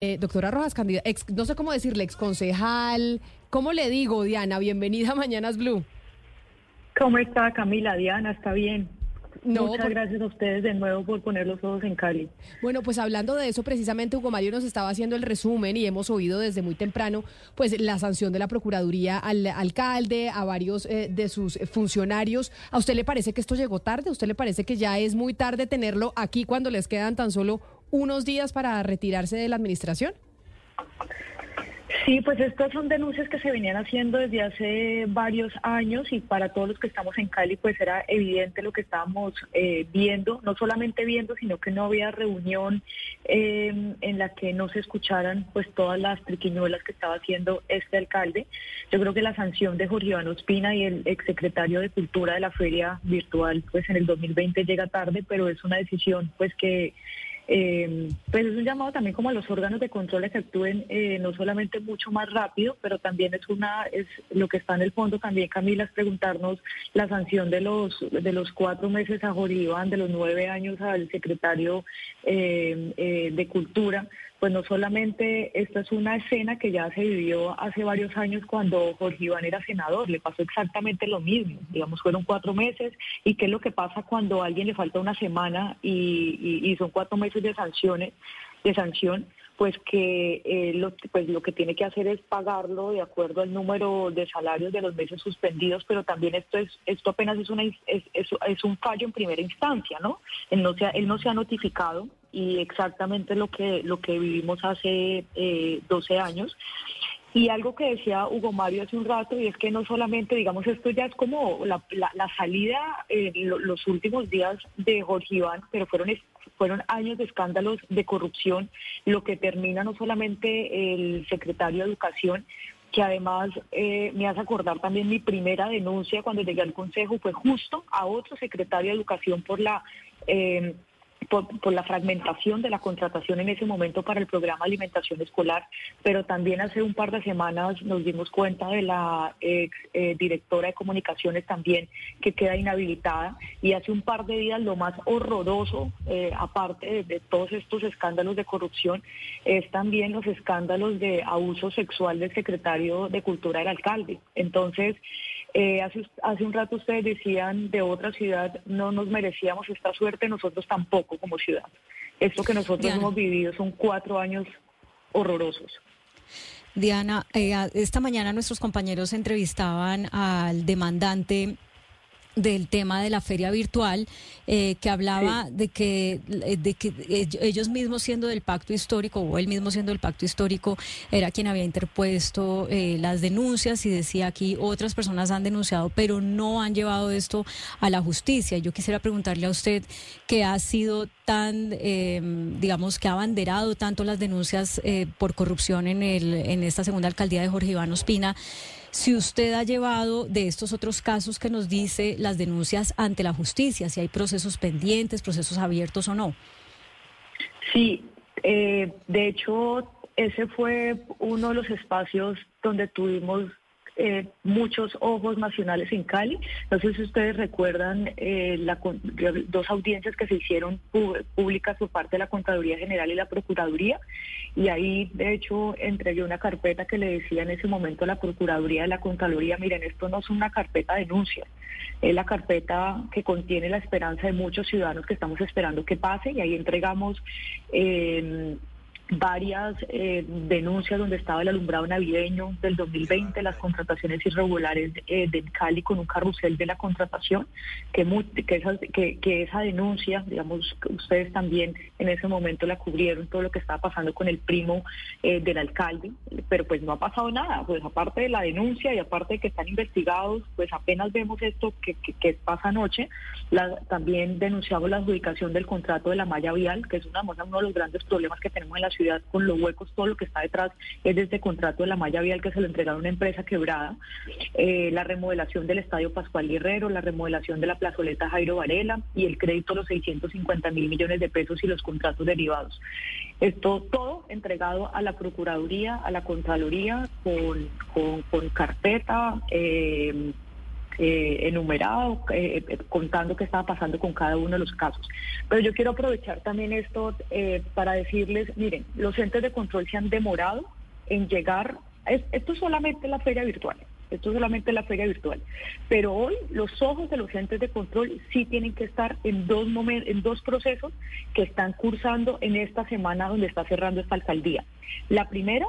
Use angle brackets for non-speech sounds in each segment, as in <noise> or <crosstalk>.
Eh, doctora Rojas Candida, no sé cómo decirle, ex concejal, ¿cómo le digo, Diana? Bienvenida a Mañanas Blue. ¿Cómo está Camila? Diana, está bien. Muchas gracias a ustedes de nuevo por poner los ojos en Cali. Bueno, pues hablando de eso, precisamente Hugo Mario nos estaba haciendo el resumen y hemos oído desde muy temprano, pues la sanción de la Procuraduría al alcalde, a varios eh, de sus funcionarios. ¿A usted le parece que esto llegó tarde? ¿A usted le parece que ya es muy tarde tenerlo aquí cuando les quedan tan solo unos días para retirarse de la administración? Sí, pues estas son denuncias que se venían haciendo desde hace varios años y para todos los que estamos en Cali pues era evidente lo que estábamos eh, viendo, no solamente viendo, sino que no había reunión eh, en la que no se escucharan pues todas las triquiñuelas que estaba haciendo este alcalde. Yo creo que la sanción de Jorge Iván Ospina y el exsecretario de Cultura de la Feria Virtual pues en el 2020 llega tarde, pero es una decisión pues que eh, pues es un llamado también como a los órganos de control que actúen eh, no solamente mucho más rápido, pero también es una es lo que está en el fondo también Camila es preguntarnos la sanción de los de los cuatro meses a Joribán, de los nueve años al secretario eh, eh, de Cultura pues no solamente esta es una escena que ya se vivió hace varios años cuando Jorge Iván era senador, le pasó exactamente lo mismo, digamos, fueron cuatro meses, y qué es lo que pasa cuando a alguien le falta una semana y, son cuatro meses de sanciones, de sanción, pues que eh, lo, pues lo que tiene que hacer es pagarlo de acuerdo al número de salarios de los meses suspendidos, pero también esto es esto apenas es una es, es, un fallo en primera instancia, ¿no? Él no se ha, él no se ha notificado y exactamente lo que lo que vivimos hace eh, 12 años. Y algo que decía Hugo Mario hace un rato, y es que no solamente, digamos, esto ya es como la, la, salida eh, los últimos días de Jorge Iván, pero fueron fueron años de escándalos de corrupción, lo que termina no solamente el secretario de Educación, que además eh, me hace acordar también mi primera denuncia cuando llegué al Consejo, fue justo a otro secretario de Educación por la... Eh, por, la fragmentación de la contratación en ese momento para el programa alimentación escolar, pero también hace un par de semanas nos dimos cuenta de la ex eh, directora de comunicaciones también que queda inhabilitada y hace un par de días lo más horroroso, eh, aparte de, todos estos escándalos de corrupción, es también los escándalos de abuso sexual del secretario de Cultura del alcalde. Entonces, eh, hace, hace un rato ustedes decían de otra ciudad no nos merecíamos esta suerte, nosotros tampoco como ciudad. Esto que nosotros hemos vivido son cuatro años horrorosos. Diana, eh, esta mañana nuestros compañeros entrevistaban al demandante del tema de la feria virtual, eh, que hablaba de, que, eh, de que ellos mismos siendo del pacto histórico, o él mismo siendo del pacto histórico, era quien había interpuesto eh, las denuncias y decía aquí otras personas han denunciado, pero no han llevado esto a la justicia. Yo quisiera preguntarle a usted que ha sido tan, digamos, que ha abanderado tanto las denuncias por corrupción en, el, en esta segunda alcaldía de Jorge Iván Ospina si usted ha llevado de estos otros casos que nos dice las denuncias ante la justicia, si hay procesos pendientes, procesos abiertos o no. Sí, eh, de hecho, ese fue uno de los espacios donde tuvimos eh, muchos ojos nacionales en Cali. No sé si ustedes recuerdan eh, dos audiencias que se hicieron públicas por parte de la Contraloría General y la Procuraduría. Y ahí, de hecho, entregué una carpeta que le decía en ese momento a la Procuraduría de la Contraloría, miren, esto no es una carpeta de denuncia, es la carpeta que contiene la esperanza de muchos ciudadanos que estamos esperando que pase y ahí entregamos... Eh, varias eh, denuncias donde estaba el alumbrado navideño del 2020, las contrataciones irregulares eh, de Cali con un carrusel de la contratación, que, que, esa, denuncia, digamos, ustedes también en ese momento la cubrieron, todo lo que estaba pasando con el primo eh, del alcalde, pero pues no ha pasado nada, pues aparte de la denuncia y aparte de que están investigados, pues apenas vemos esto que, pasa anoche, también denunciamos la adjudicación del contrato de la malla vial, que es una, uno de los grandes problemas que tenemos en la ciudad ciudad con los huecos, todo lo que está detrás es de este contrato de la malla vial que se lo entregaron a una empresa quebrada, eh, la remodelación del Estadio Pascual Guerrero, la remodelación de la plazoleta Jairo Varela y el crédito de los 650 mil millones de pesos y los contratos derivados. Esto todo entregado a la Procuraduría, a la Contraloría con, con, carpeta. Eh, eh, enumerado, eh, eh, contando qué estaba pasando con cada uno de los casos. Pero yo quiero aprovechar también esto para decirles, miren, los entes de control se han demorado en llegar, esto es solamente la feria virtual. Esto es solamente la feria virtual. Pero hoy los ojos de los entes de control sí tienen que estar en dos, en dos procesos que están cursando en esta semana donde está cerrando esta alcaldía. La primera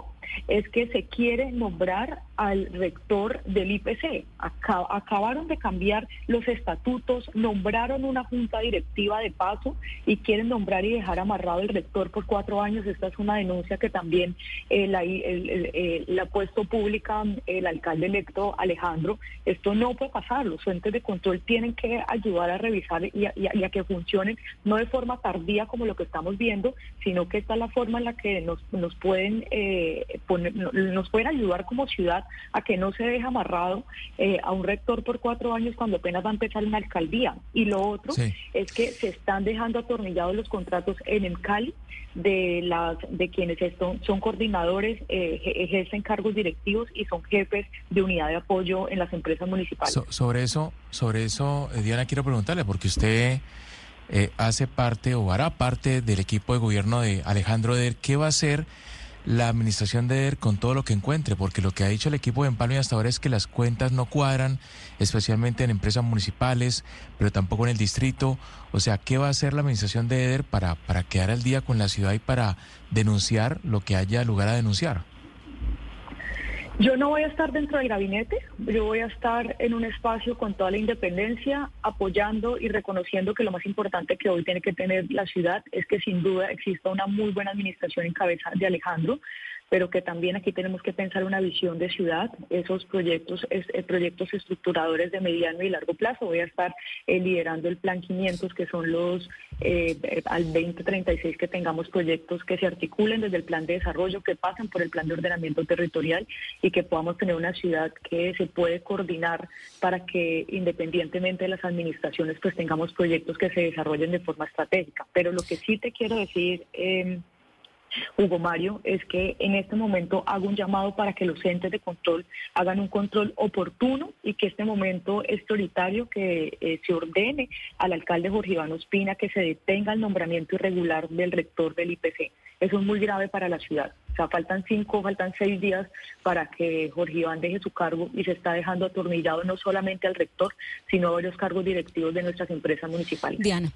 es que se quiere nombrar al rector del IPC. acabaron de cambiar los estatutos, nombraron una junta directiva de paso y quieren nombrar y dejar amarrado el rector por cuatro años. Esta es una denuncia que también la, eh, ha puesto pública el alcalde electo Alejandro. Esto no puede pasar. Los entes de control tienen que ayudar a revisar y a, que funcionen, no de forma tardía como lo que estamos viendo, sino que esta es la forma en la que nos, nos pueden eh, nos pueden ayudar como ciudad a que no se deje amarrado eh, a un rector por cuatro años cuando apenas va a empezar una alcaldía. Y lo otro es que se están dejando atornillados los contratos en el Cali de las de quienes son coordinadores, eh, ejercen cargos directivos y son jefes de unidad de apoyo en las empresas municipales. sobre eso, sobre eso, eh, Diana, quiero preguntarle, porque usted hace parte o hará parte del equipo de gobierno de Alejandro Der, ¿qué va a hacer? La administración de ER con todo lo que encuentre, porque lo que ha dicho el equipo de Empalme hasta ahora es que las cuentas no cuadran, especialmente en empresas municipales, pero tampoco en el distrito. O sea, ¿qué va a hacer la administración de EDER para, para quedar al día con la ciudad y para denunciar lo que haya lugar a denunciar? Yo no voy a estar dentro del gabinete, yo voy a estar en un espacio con toda la independencia, apoyando y reconociendo que lo más importante que hoy tiene que tener la ciudad es que sin duda exista una muy buena administración en cabeza de Alejandro, pero que también aquí tenemos que pensar una visión de ciudad, esos proyectos, eh, proyectos estructuradores de mediano y largo plazo. Voy a estar eh, liderando el Plan 500, que son los eh, al 2036 que tengamos proyectos que se articulen desde el plan de desarrollo, que pasen por el plan de ordenamiento territorial y que podamos tener una ciudad que se puede coordinar para que independientemente de las administraciones pues tengamos proyectos que se desarrollen de forma estratégica. Pero lo que sí te quiero decir... Eh, Hugo Mario, es que en este momento hago un llamado para que los entes de control hagan un control oportuno y que este momento es prioritario que eh, se ordene al alcalde Jorge Iván Ospina que se detenga el nombramiento irregular del rector del IPC. Eso es muy grave para la ciudad. O sea, faltan cinco, faltan seis días para que Jorge Iván deje su cargo y se está dejando atornillado no solamente al rector, sino a varios cargos directivos de nuestras empresas municipales. Diana.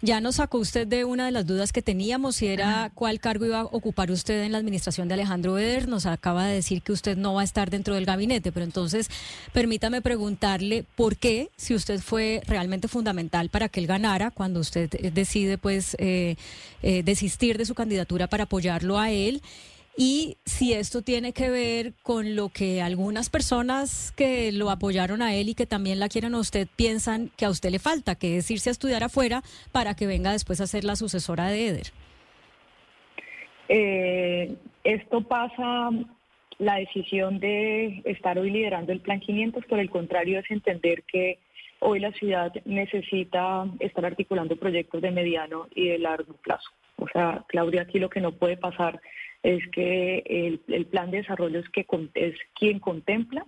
Ya nos sacó usted de una de las dudas que teníamos y era cuál cargo iba a ocupar usted en la administración de Alejandro Eder. Nos acaba de decir que usted no va a estar dentro del gabinete, pero entonces permítame preguntarle por qué, si usted fue realmente fundamental para que él ganara, cuando usted decide pues eh, eh, desistir de su candidatura para apoyarlo a él y si esto tiene que ver con lo que algunas personas que lo apoyaron a él y que también la quieren a usted piensan que a usted le falta, que es irse a estudiar afuera para que venga después a ser la sucesora de Eder. Eh, esto pasa, la decisión de estar hoy liderando el Plan 500, por el contrario, es entender que hoy la ciudad necesita estar articulando proyectos de mediano y de largo plazo. O sea, Claudia, aquí lo que no puede pasar es que el, plan de desarrollo es, que, es quien contempla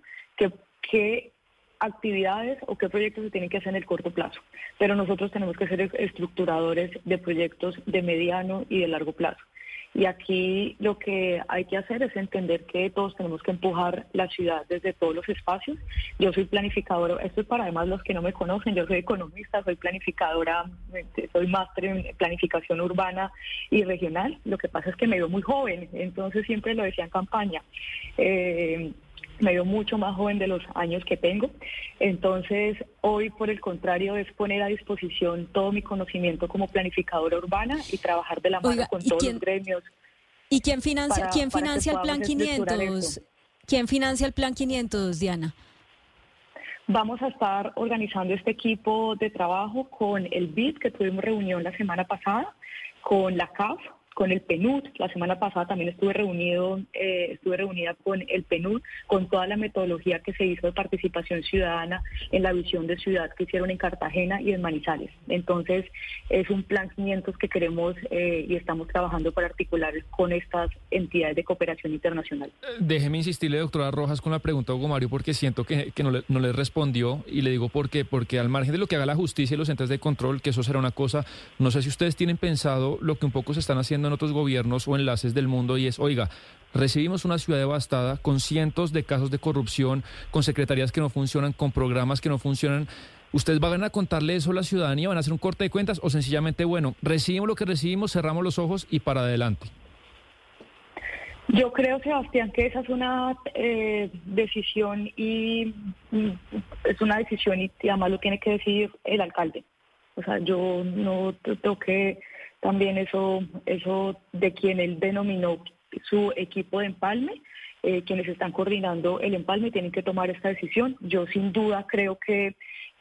qué actividades o qué proyectos se tienen que hacer en el corto plazo. Pero nosotros tenemos que ser estructuradores de proyectos de mediano y de largo plazo. Y aquí lo que hay que hacer es entender que todos tenemos que empujar la ciudad desde todos los espacios. Yo soy planificadora, esto es para además los que no me conocen, yo soy economista, soy planificadora, soy máster en planificación urbana y regional. Lo que pasa es que me veo muy joven, entonces siempre lo decía en campaña. Eh, me veo mucho más joven de los años que tengo. Entonces, hoy, por el contrario, es poner a disposición todo mi conocimiento como planificadora urbana y trabajar de la mano con todos los gremios. ¿Y quién financia, ¿quién financia el Plan 500? ¿Quién financia el Plan 500, Diana? Vamos a estar organizando este equipo de trabajo con el BID, que tuvimos reunión la semana pasada, con la CAF, con el PNUD. La semana pasada también estuve reunido, eh, estuve reunida con el PNUD, con toda la metodología que se hizo de participación ciudadana en la visión de ciudad que hicieron en Cartagena y en Manizales. Entonces, es un plan 500 que queremos eh, y estamos trabajando para articular con estas entidades de cooperación internacional. Déjeme insistirle, doctora Rojas, con la pregunta a Hugo Mario, porque siento que, no, le, no le respondió y le digo por qué, porque al margen de lo que haga la justicia y los entes de control, que eso será una cosa, no sé si ustedes tienen pensado lo que un poco se están haciendo en otros gobiernos o enlaces del mundo y es, oiga, recibimos una ciudad devastada con cientos de casos de corrupción, con secretarías que no funcionan, con programas que no funcionan. ¿Ustedes van a contarle eso a la ciudadanía? ¿Van a hacer un corte de cuentas? ¿O sencillamente, bueno, recibimos lo que recibimos, cerramos los ojos y para adelante? Yo creo, Sebastián, que esa es una eh, decisión y mm, es una decisión y además lo tiene que decidir el alcalde. O sea, yo no tengo que también eso, eso de quien él denominó su equipo de empalme, eh, quienes están coordinando el empalme tienen que tomar esta decisión. Yo sin duda creo que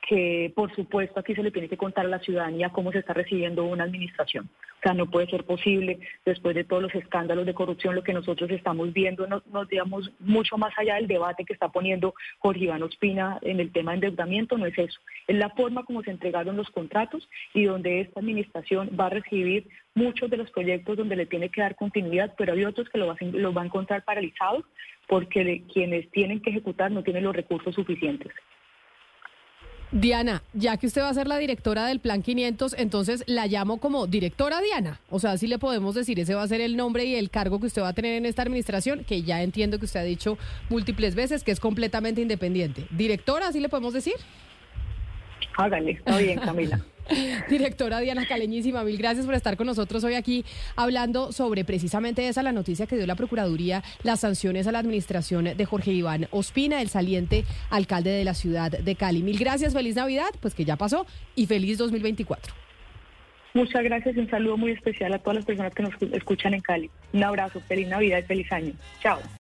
que por supuesto aquí se le tiene que contar a la ciudadanía cómo se está recibiendo una administración. O sea, no puede ser posible, después de todos los escándalos de corrupción, lo que nosotros estamos viendo, nos, digamos, mucho más allá del debate que está poniendo Jorge Iván Ospina en el tema de endeudamiento, no es eso. Es la forma como se entregaron los contratos y donde esta administración va a recibir muchos de los proyectos donde le tiene que dar continuidad, pero hay otros que lo va a, encontrar paralizados porque quienes tienen que ejecutar no tienen los recursos suficientes. Diana, ya que usted va a ser la directora del Plan 500, entonces la llamo como directora Diana. O sea, si le podemos decir, ese va a ser el nombre y el cargo que usted va a tener en esta administración, que ya entiendo que usted ha dicho múltiples veces que es completamente independiente. Directora, ¿así le podemos decir? Hágale, está bien, Camila. <laughs> <laughs> Directora Diana Caleñísima, mil gracias por estar con nosotros hoy aquí hablando sobre precisamente esa la noticia que dio la Procuraduría, las sanciones a la administración de Jorge Iván Ospina, el saliente alcalde de la ciudad de Cali. Mil gracias, feliz Navidad, pues que ya pasó, y feliz 2024. Muchas gracias y un saludo muy especial a todas las personas que nos escuchan en Cali. Un abrazo, feliz Navidad y feliz año. Chao.